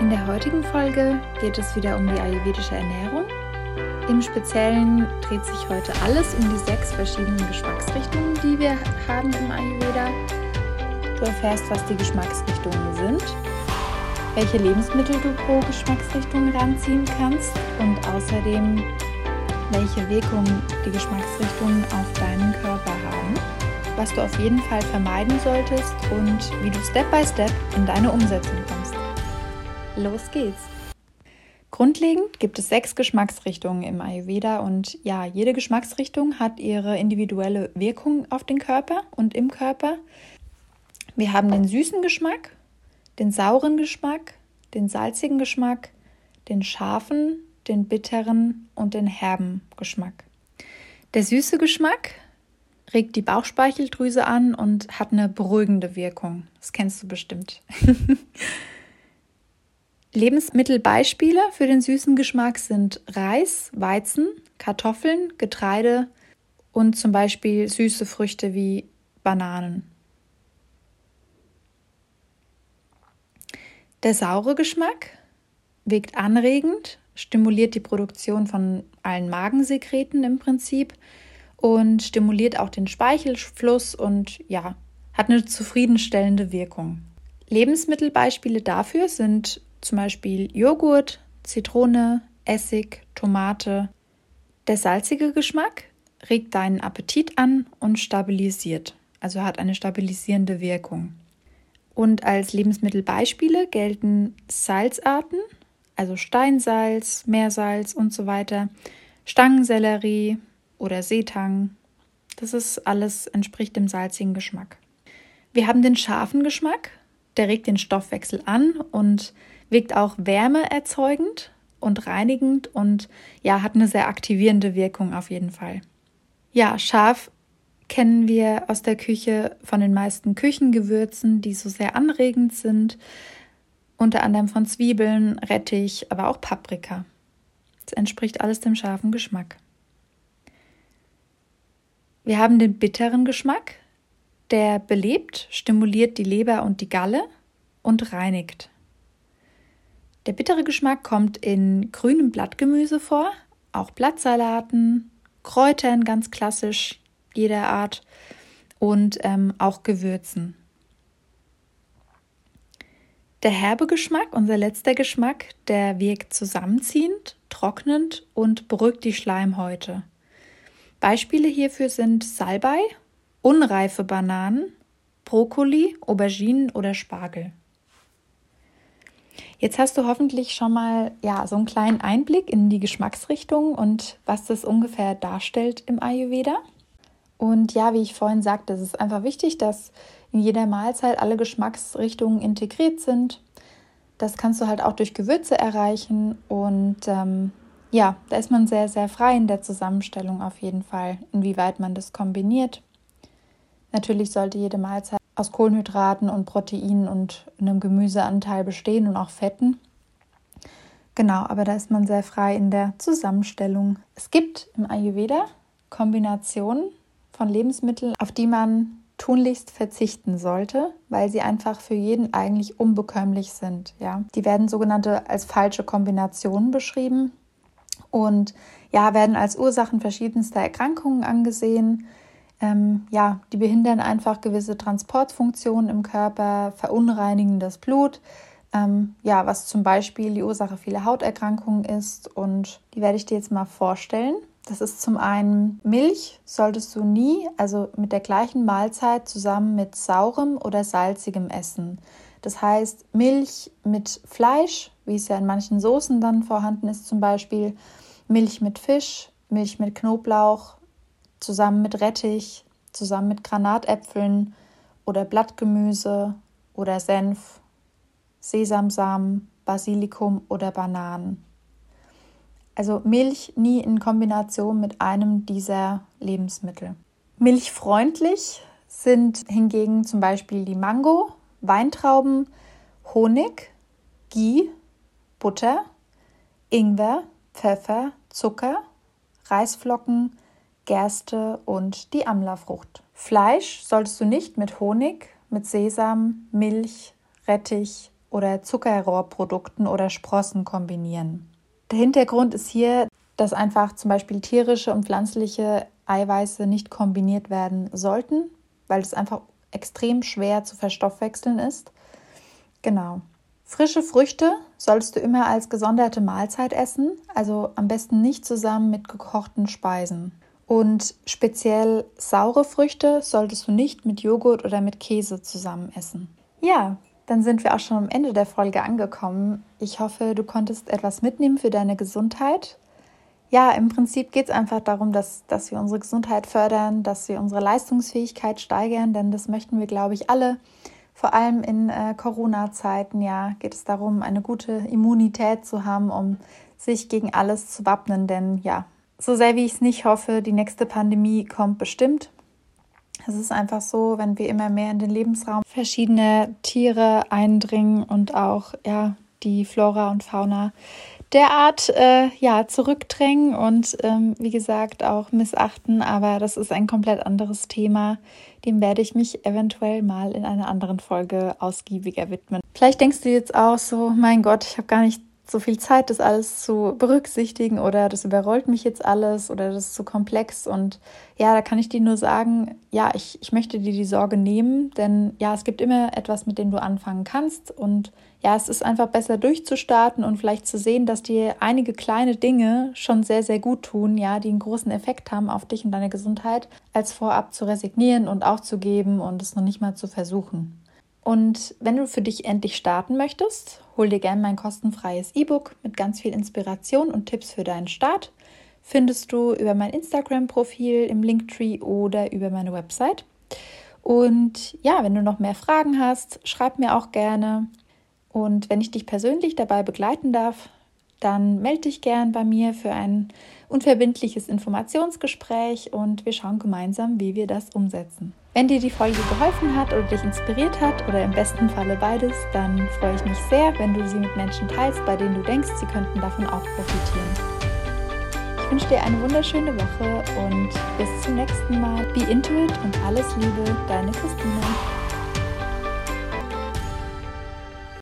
In der heutigen Folge geht es wieder um die ayurvedische Ernährung. Im Speziellen dreht sich heute alles um die sechs verschiedenen Geschmacksrichtungen, die wir haben im Ayurveda. Du erfährst, was die Geschmacksrichtungen sind, welche Lebensmittel du pro Geschmacksrichtung ranziehen kannst und außerdem, welche Wirkung die Geschmacksrichtungen auf deinen Körper haben, was du auf jeden Fall vermeiden solltest und wie du Step by Step in deine Umsetzung kommst. Los geht's! Grundlegend gibt es sechs Geschmacksrichtungen im Ayurveda und ja, jede Geschmacksrichtung hat ihre individuelle Wirkung auf den Körper und im Körper. Wir haben den süßen Geschmack, den sauren Geschmack, den salzigen Geschmack, den scharfen, den bitteren und den herben Geschmack. Der süße Geschmack regt die Bauchspeicheldrüse an und hat eine beruhigende Wirkung. Das kennst du bestimmt. Lebensmittelbeispiele für den süßen Geschmack sind Reis, Weizen, Kartoffeln, Getreide und zum Beispiel süße Früchte wie Bananen. Der saure Geschmack wirkt anregend, stimuliert die Produktion von allen Magensekreten im Prinzip und stimuliert auch den Speichelfluss und ja, hat eine zufriedenstellende Wirkung. Lebensmittelbeispiele dafür sind zum Beispiel Joghurt, Zitrone, Essig, Tomate. Der salzige Geschmack regt deinen Appetit an und stabilisiert, also hat eine stabilisierende Wirkung. Und als Lebensmittelbeispiele gelten Salzarten, also Steinsalz, Meersalz und so weiter, Stangensellerie oder Seetang. Das ist alles entspricht dem salzigen Geschmack. Wir haben den scharfen Geschmack, der regt den Stoffwechsel an und wirkt auch wärmeerzeugend und reinigend und ja, hat eine sehr aktivierende Wirkung auf jeden Fall. Ja, scharf kennen wir aus der Küche von den meisten Küchengewürzen, die so sehr anregend sind, unter anderem von Zwiebeln, Rettich, aber auch Paprika. Das entspricht alles dem scharfen Geschmack. Wir haben den bitteren Geschmack, der belebt, stimuliert die Leber und die Galle und reinigt. Der bittere Geschmack kommt in grünem Blattgemüse vor, auch Blattsalaten, Kräutern ganz klassisch jeder Art und ähm, auch Gewürzen. Der herbe Geschmack, unser letzter Geschmack, der wirkt zusammenziehend, trocknend und beruhigt die Schleimhäute. Beispiele hierfür sind Salbei, unreife Bananen, Brokkoli, Auberginen oder Spargel. Jetzt hast du hoffentlich schon mal ja so einen kleinen Einblick in die Geschmacksrichtung und was das ungefähr darstellt im Ayurveda. Und ja, wie ich vorhin sagte, es ist einfach wichtig, dass in jeder Mahlzeit alle Geschmacksrichtungen integriert sind. Das kannst du halt auch durch Gewürze erreichen und ähm, ja, da ist man sehr, sehr frei in der Zusammenstellung auf jeden Fall, inwieweit man das kombiniert. Natürlich sollte jede Mahlzeit aus Kohlenhydraten und Proteinen und einem Gemüseanteil bestehen und auch Fetten. Genau, aber da ist man sehr frei in der Zusammenstellung. Es gibt im Ayurveda Kombinationen von Lebensmitteln, auf die man tunlichst verzichten sollte, weil sie einfach für jeden eigentlich unbekömmlich sind. Ja, die werden sogenannte als falsche Kombinationen beschrieben und ja werden als Ursachen verschiedenster Erkrankungen angesehen ähm, ja, die behindern einfach gewisse Transportfunktionen im Körper, verunreinigen das Blut, ähm, ja, was zum Beispiel die Ursache vieler Hauterkrankungen ist. Und die werde ich dir jetzt mal vorstellen. Das ist zum einen Milch solltest du nie, also mit der gleichen Mahlzeit zusammen mit saurem oder salzigem essen. Das heißt Milch mit Fleisch, wie es ja in manchen Soßen dann vorhanden ist, zum Beispiel Milch mit Fisch, Milch mit Knoblauch, zusammen mit Rettich, zusammen mit Granatäpfeln oder Blattgemüse oder Senf, Sesamsamen, Basilikum oder Bananen. Also Milch nie in Kombination mit einem dieser Lebensmittel. Milchfreundlich sind hingegen zum Beispiel die Mango, Weintrauben, Honig, Ghee, Butter, Ingwer, Pfeffer, Zucker, Reisflocken, Gerste und die Amlerfrucht. Fleisch solltest du nicht mit Honig, mit Sesam, Milch, Rettich oder Zuckerrohrprodukten oder Sprossen kombinieren. Der Hintergrund ist hier, dass einfach zum Beispiel tierische und pflanzliche Eiweiße nicht kombiniert werden sollten, weil es einfach extrem schwer zu verstoffwechseln ist. Genau. Frische Früchte solltest du immer als gesonderte Mahlzeit essen, also am besten nicht zusammen mit gekochten Speisen. Und speziell saure Früchte solltest du nicht mit Joghurt oder mit Käse zusammen essen. Ja, dann sind wir auch schon am Ende der Folge angekommen. Ich hoffe, du konntest etwas mitnehmen für deine Gesundheit. Ja, im Prinzip geht es einfach darum, dass, dass wir unsere Gesundheit fördern, dass wir unsere Leistungsfähigkeit steigern, denn das möchten wir, glaube ich, alle. Vor allem in äh, Corona-Zeiten, ja, geht es darum, eine gute Immunität zu haben, um sich gegen alles zu wappnen. Denn ja, so sehr wie ich es nicht hoffe, die nächste Pandemie kommt bestimmt. Es ist einfach so, wenn wir immer mehr in den Lebensraum verschiedene Tiere eindringen und auch ja, die Flora und Fauna derart äh, ja, zurückdrängen und ähm, wie gesagt auch missachten. Aber das ist ein komplett anderes Thema. Dem werde ich mich eventuell mal in einer anderen Folge ausgiebiger widmen. Vielleicht denkst du jetzt auch so, mein Gott, ich habe gar nicht so viel Zeit, das alles zu berücksichtigen oder das überrollt mich jetzt alles oder das ist zu komplex. Und ja, da kann ich dir nur sagen, ja, ich, ich möchte dir die Sorge nehmen, denn ja, es gibt immer etwas, mit dem du anfangen kannst. Und ja, es ist einfach besser durchzustarten und vielleicht zu sehen, dass dir einige kleine Dinge schon sehr, sehr gut tun, ja, die einen großen Effekt haben auf dich und deine Gesundheit, als vorab zu resignieren und aufzugeben und es noch nicht mal zu versuchen. Und wenn du für dich endlich starten möchtest, hol dir gerne mein kostenfreies E-Book mit ganz viel Inspiration und Tipps für deinen Start. Findest du über mein Instagram-Profil im Linktree oder über meine Website. Und ja, wenn du noch mehr Fragen hast, schreib mir auch gerne. Und wenn ich dich persönlich dabei begleiten darf, dann melde dich gern bei mir für ein unverbindliches Informationsgespräch und wir schauen gemeinsam, wie wir das umsetzen. Wenn dir die Folge geholfen hat oder dich inspiriert hat oder im besten Falle beides, dann freue ich mich sehr, wenn du sie mit Menschen teilst, bei denen du denkst, sie könnten davon auch profitieren. Ich wünsche dir eine wunderschöne Woche und bis zum nächsten Mal. Be into it und alles Liebe, deine Christina.